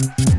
Celso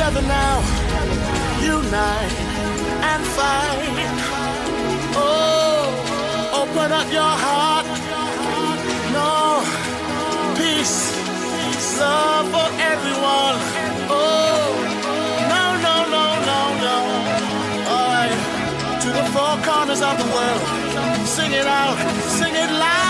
together now, unite and fight. Oh, open up your heart. No, peace, love for everyone. Oh, no, no, no, no, no. All right, to the four corners of the world, sing it out, sing it loud.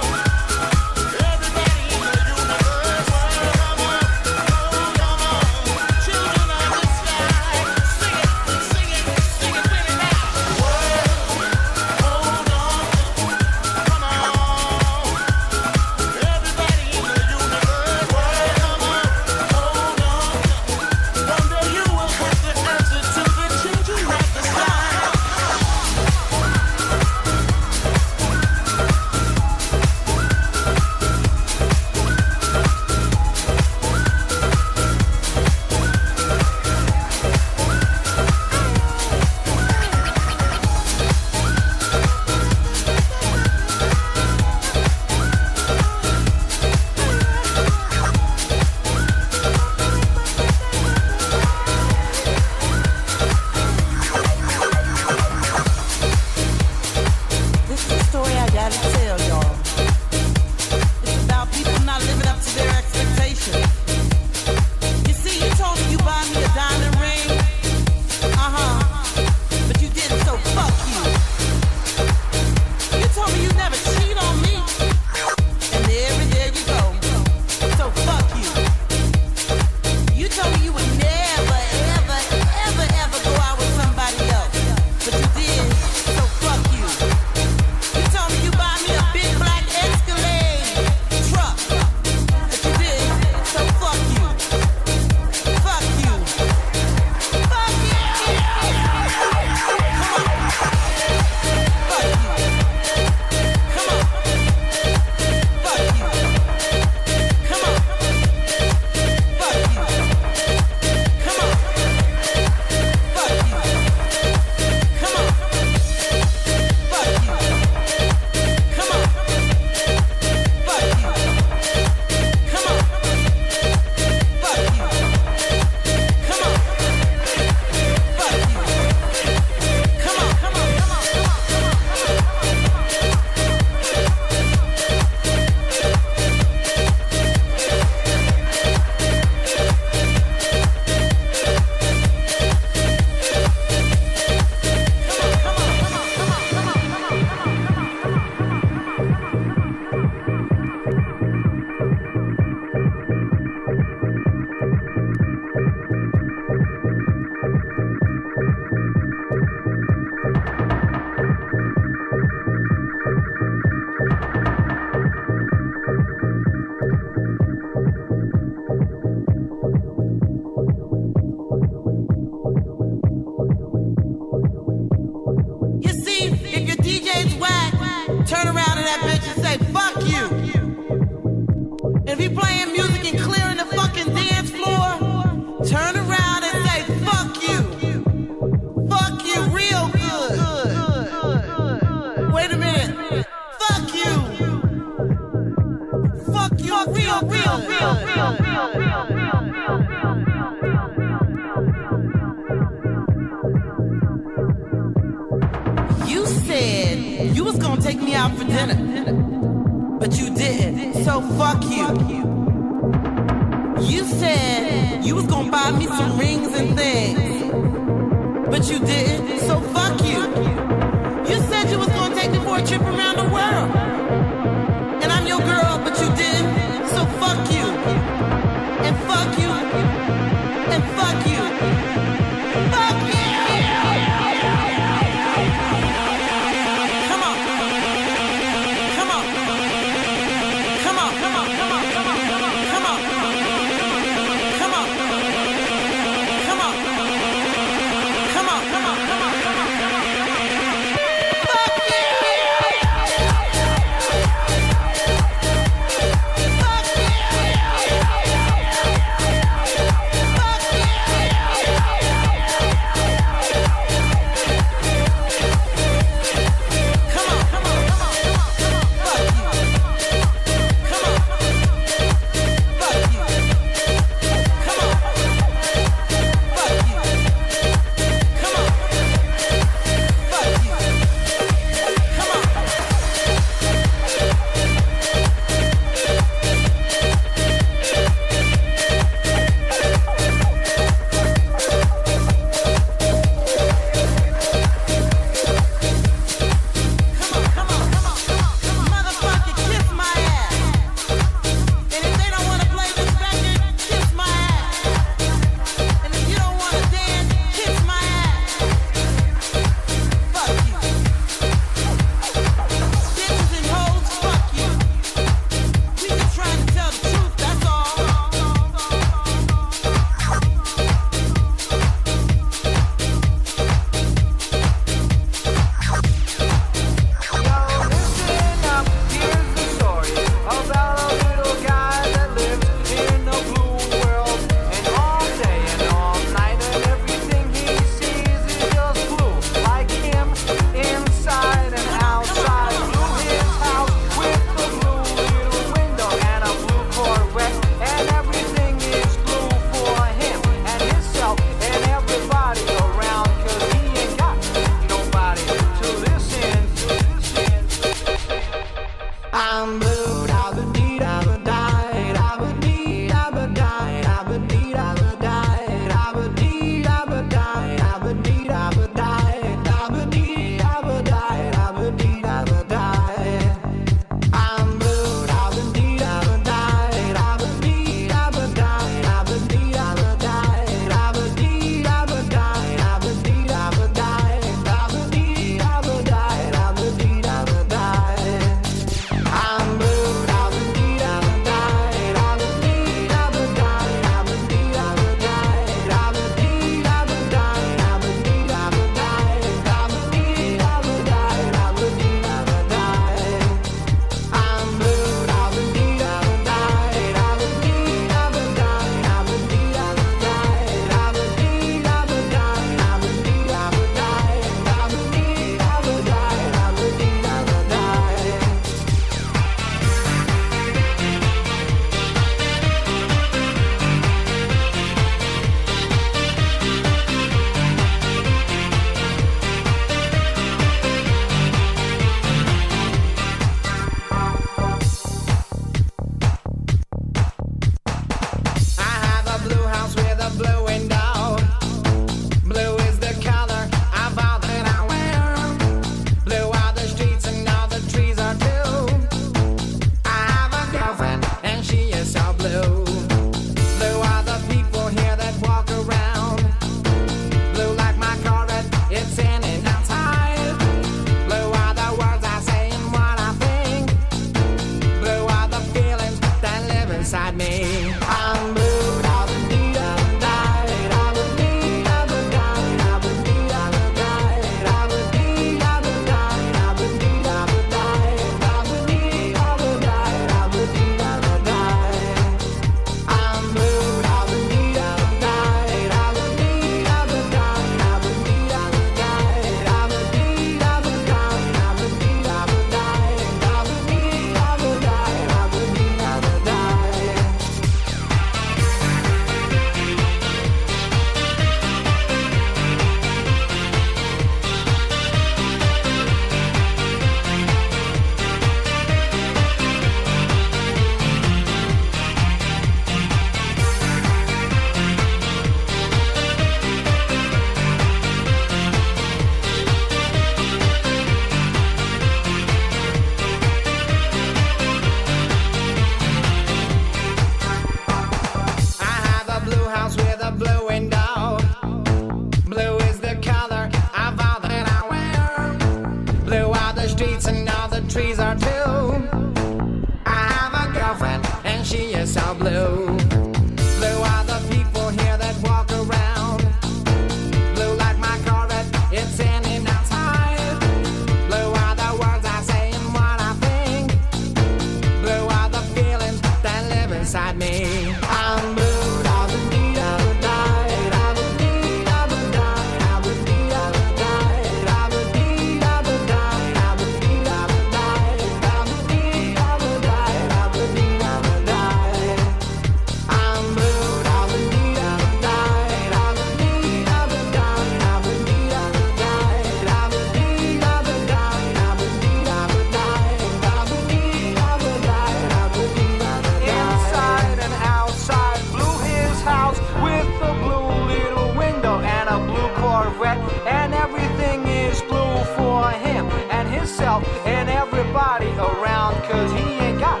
And everything is blue for him and himself and everybody around, cause he ain't got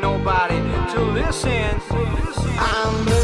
nobody to listen to. Listen.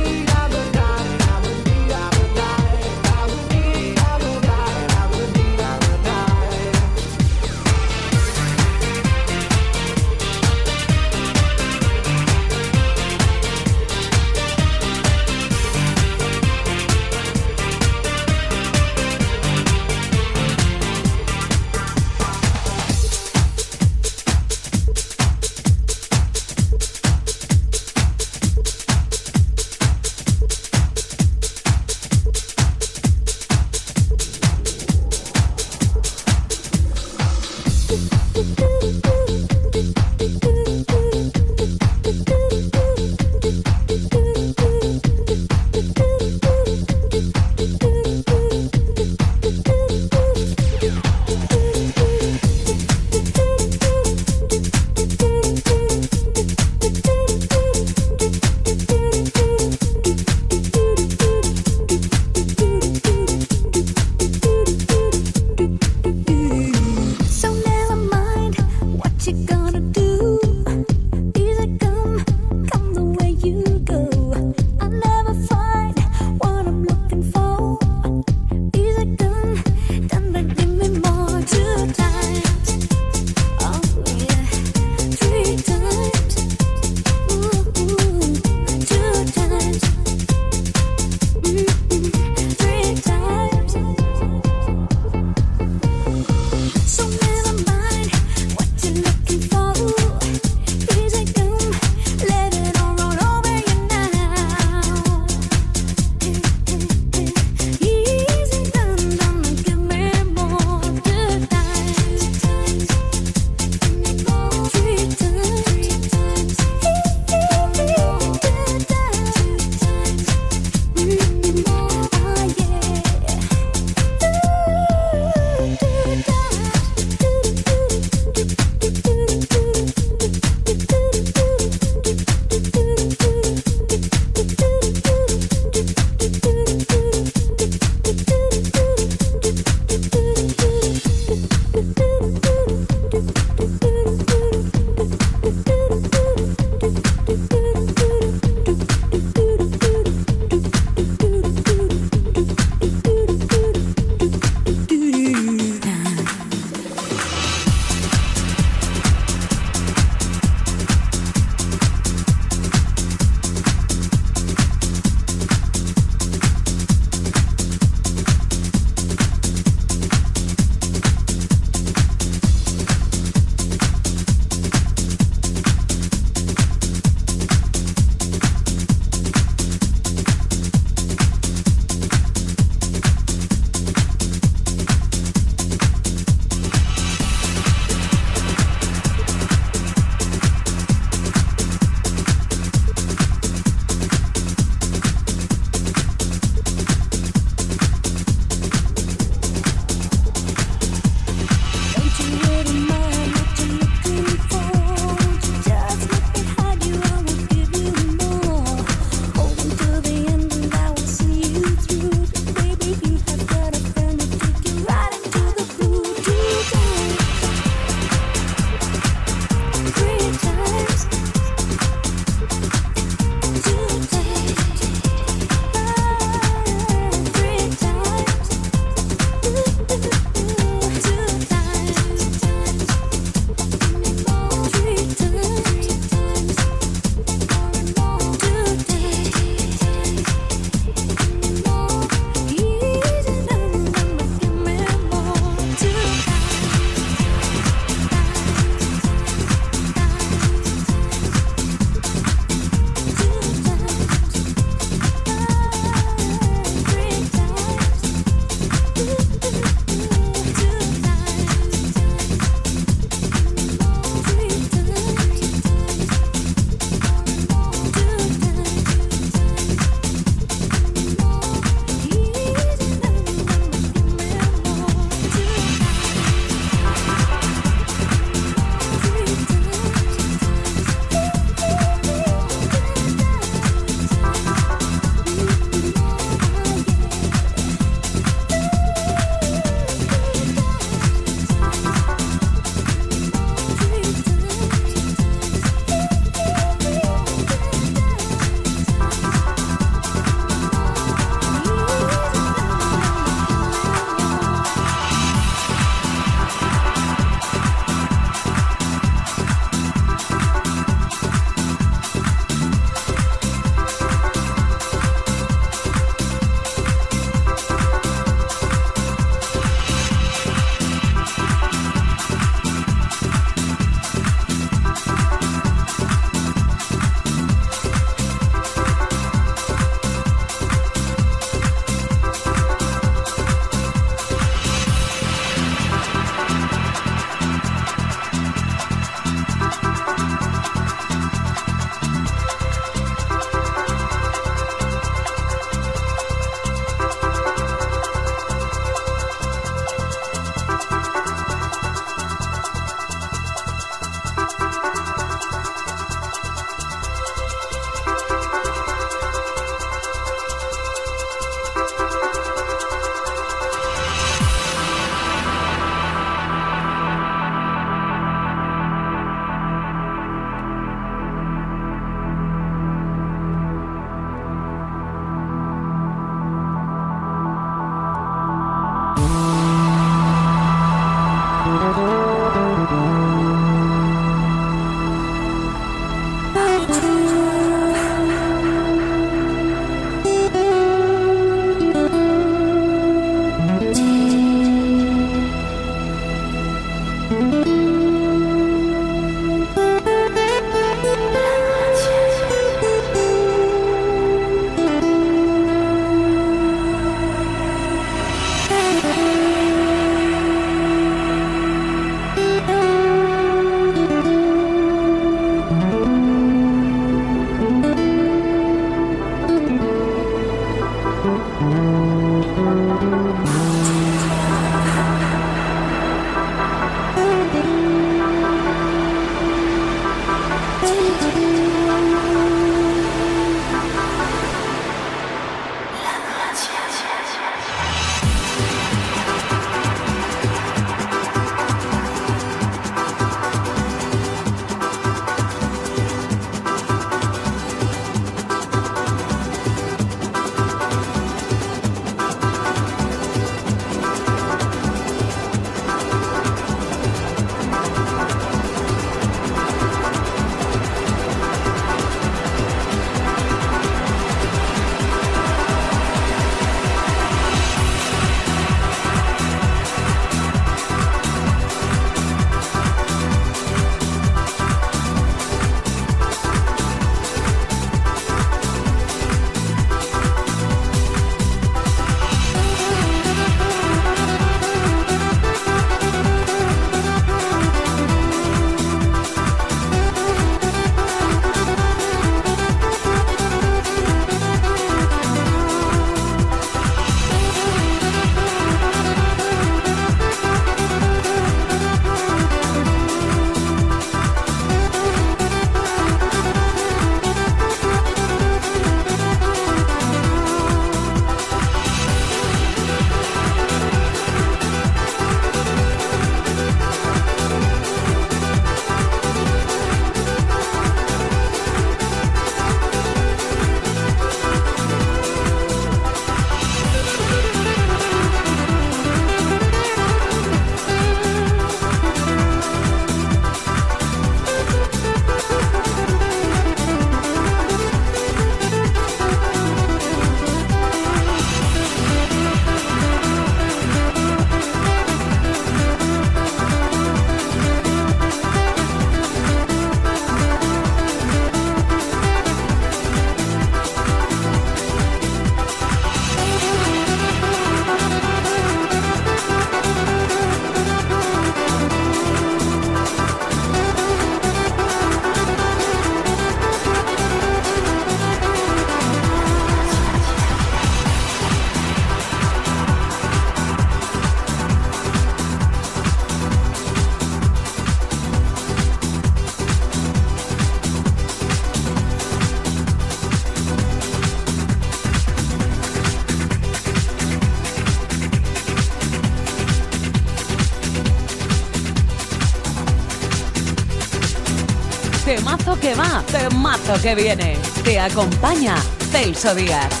Que va, temazo que viene. Te acompaña Celso Díaz.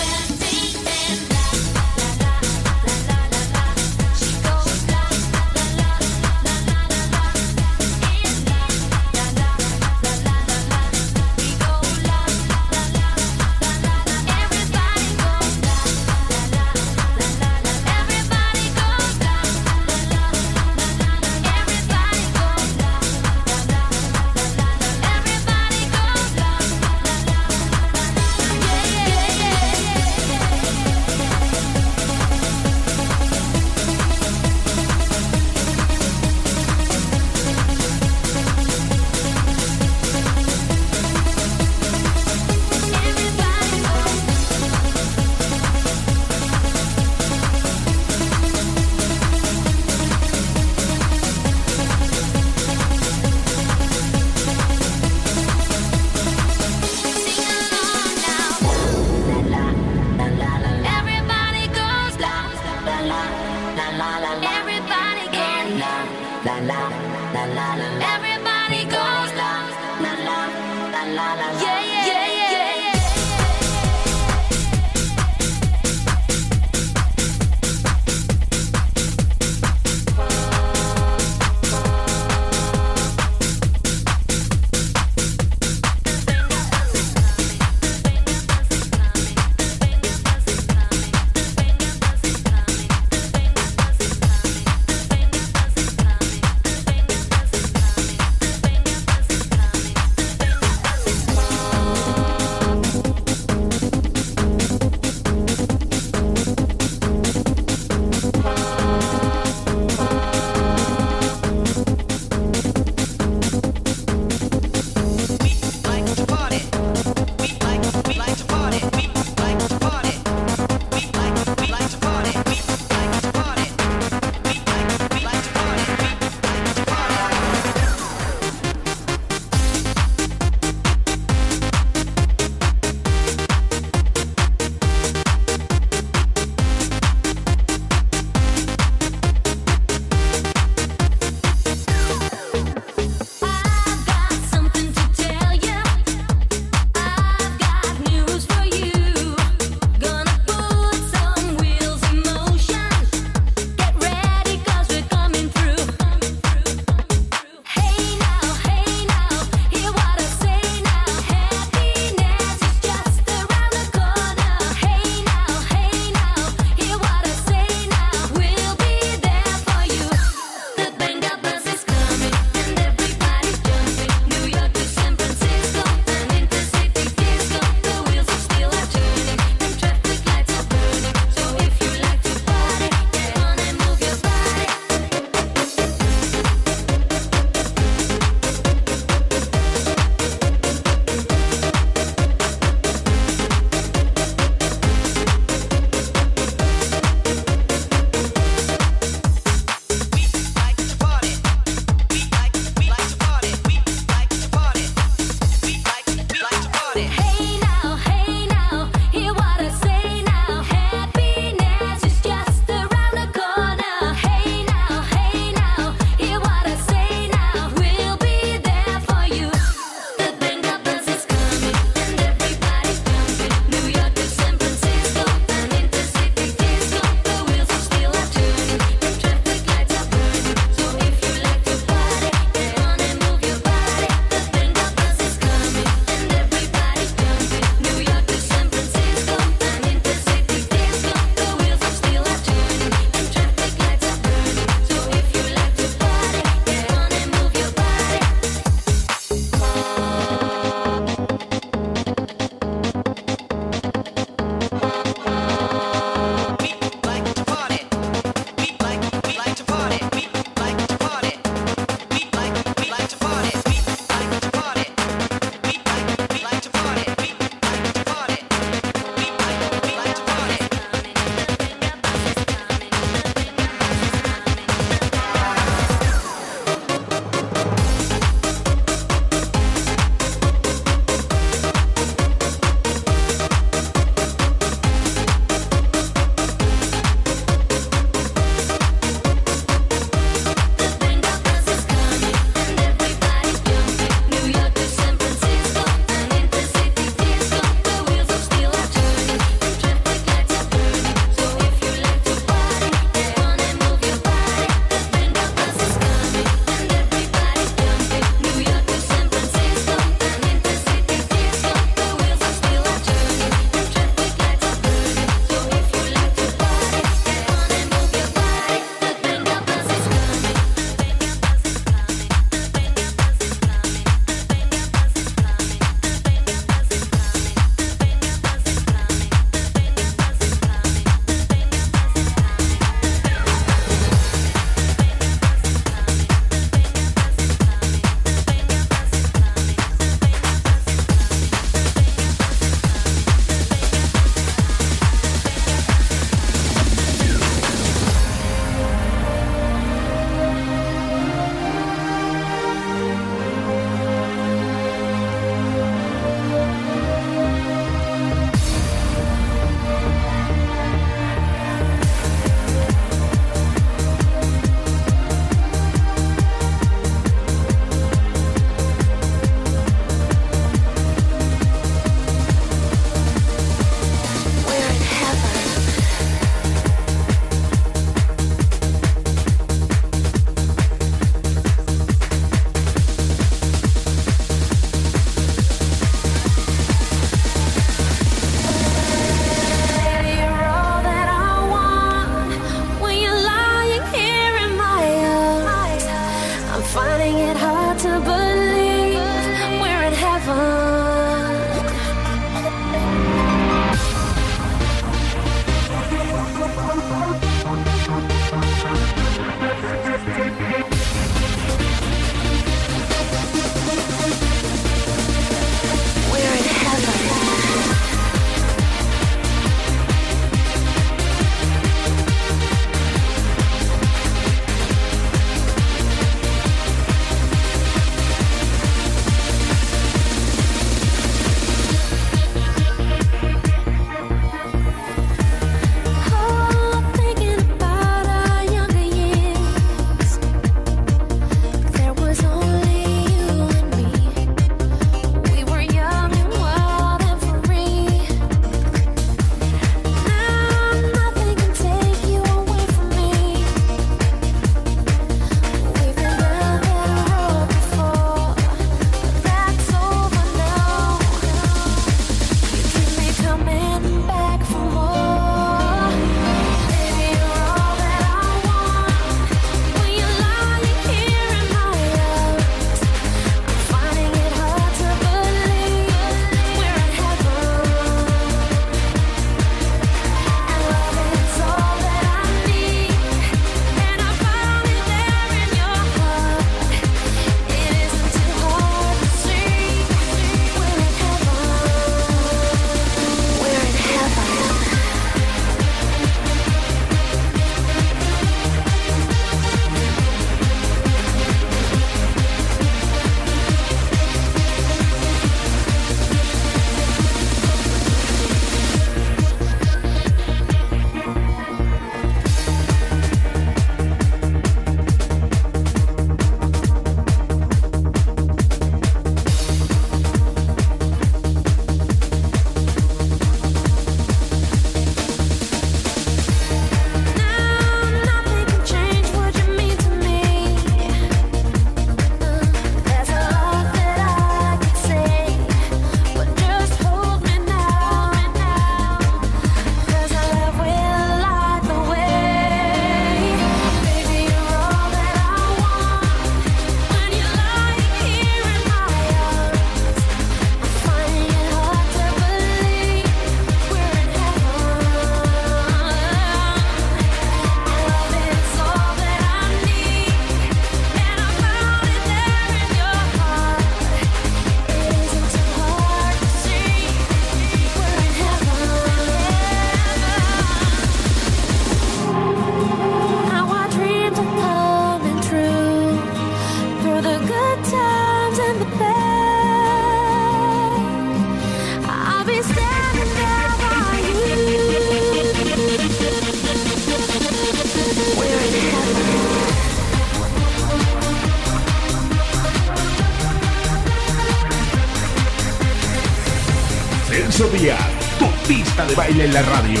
De baile en la radio.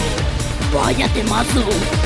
Vaya temazo.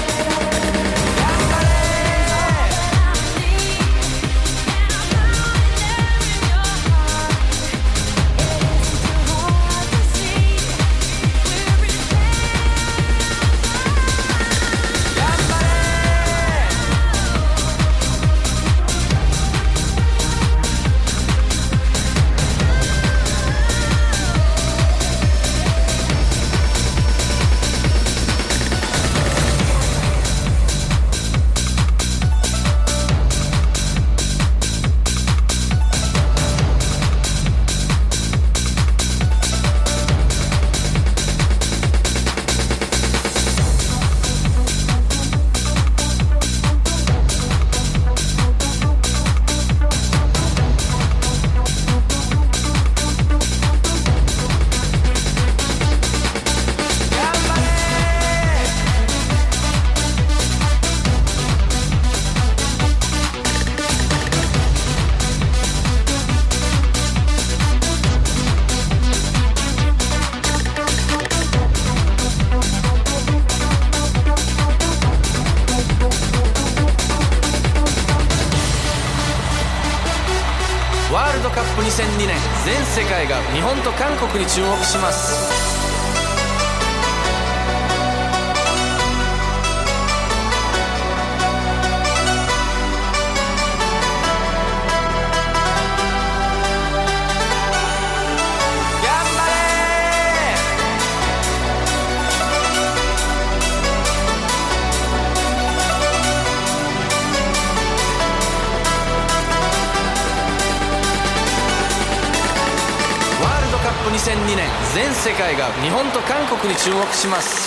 注目します。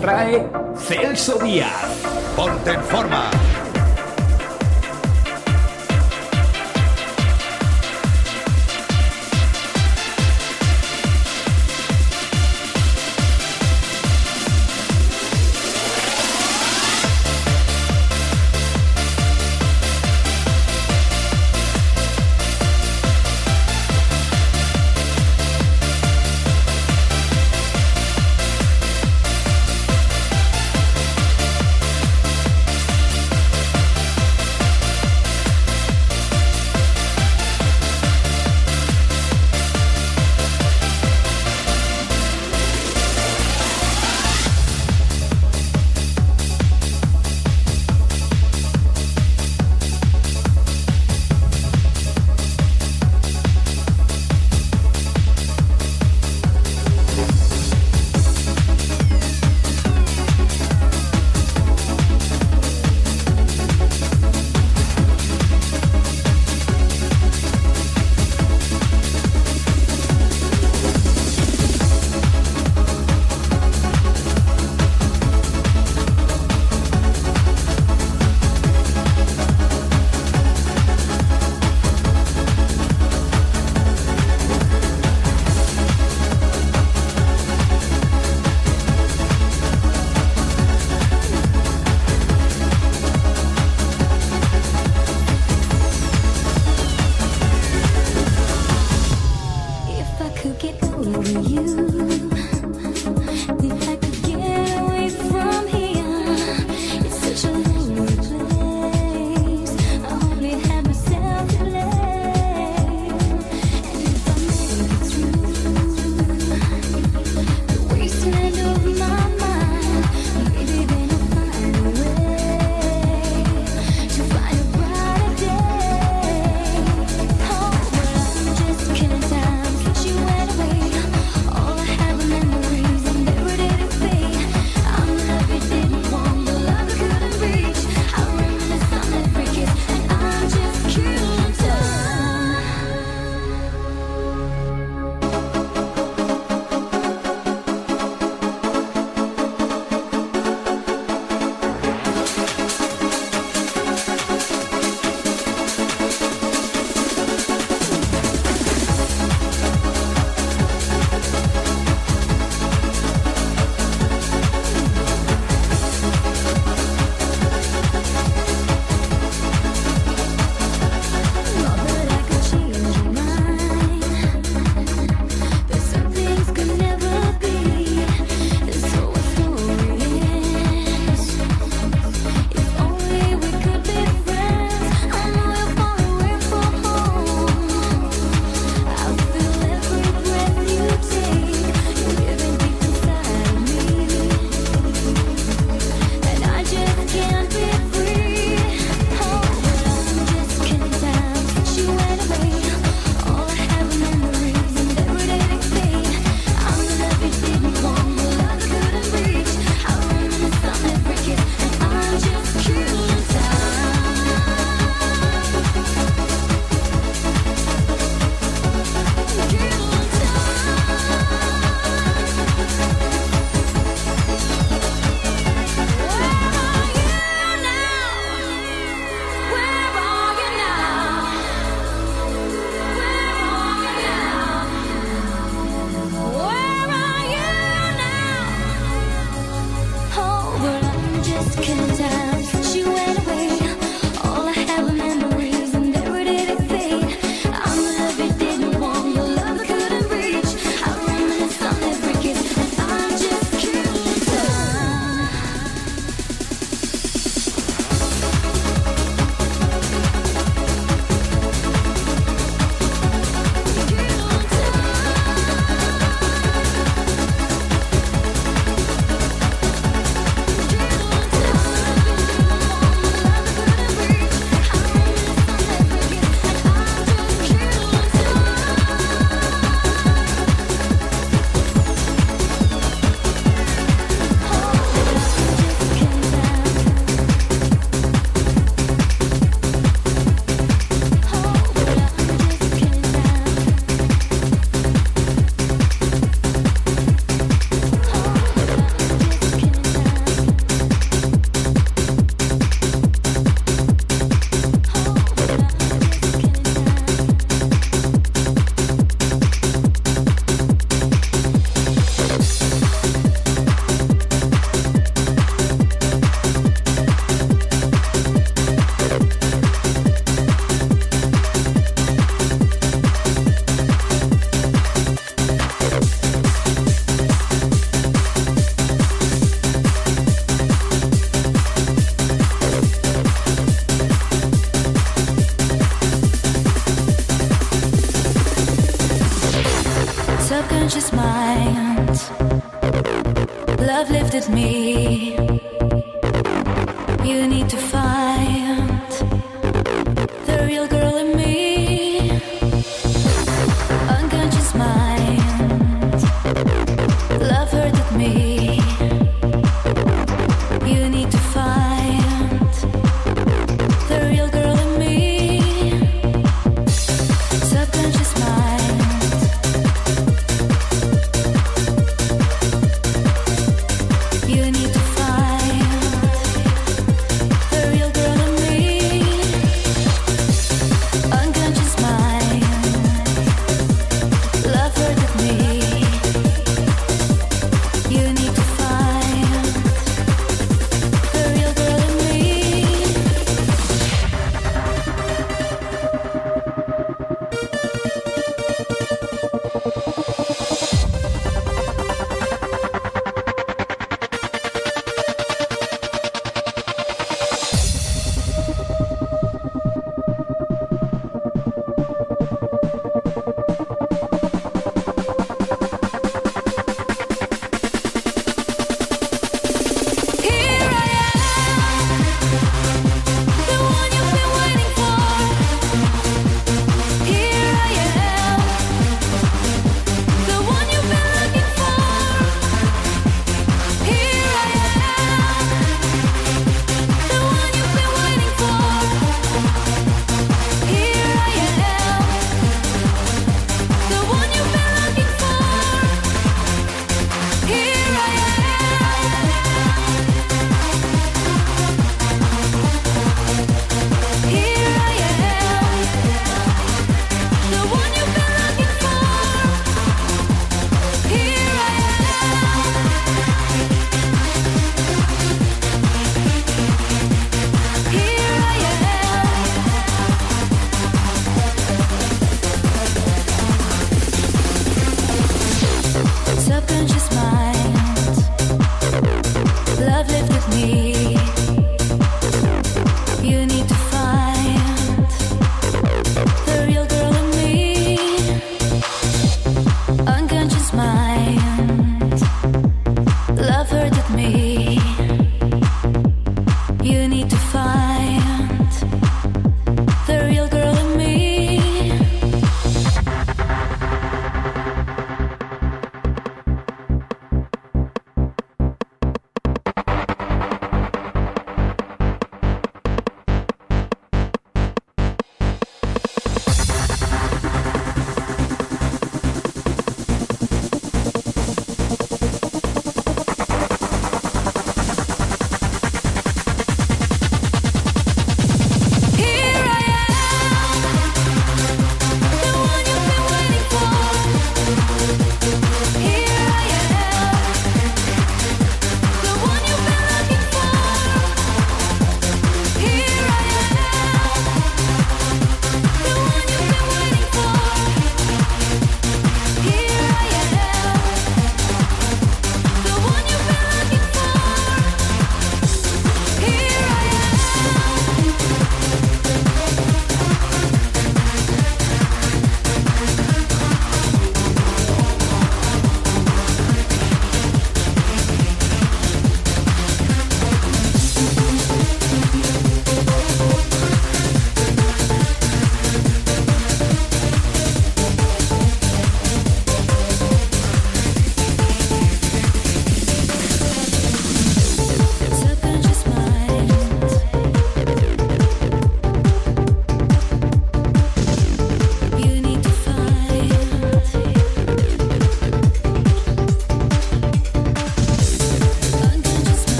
Trae Celso Díaz. Lifted me. me.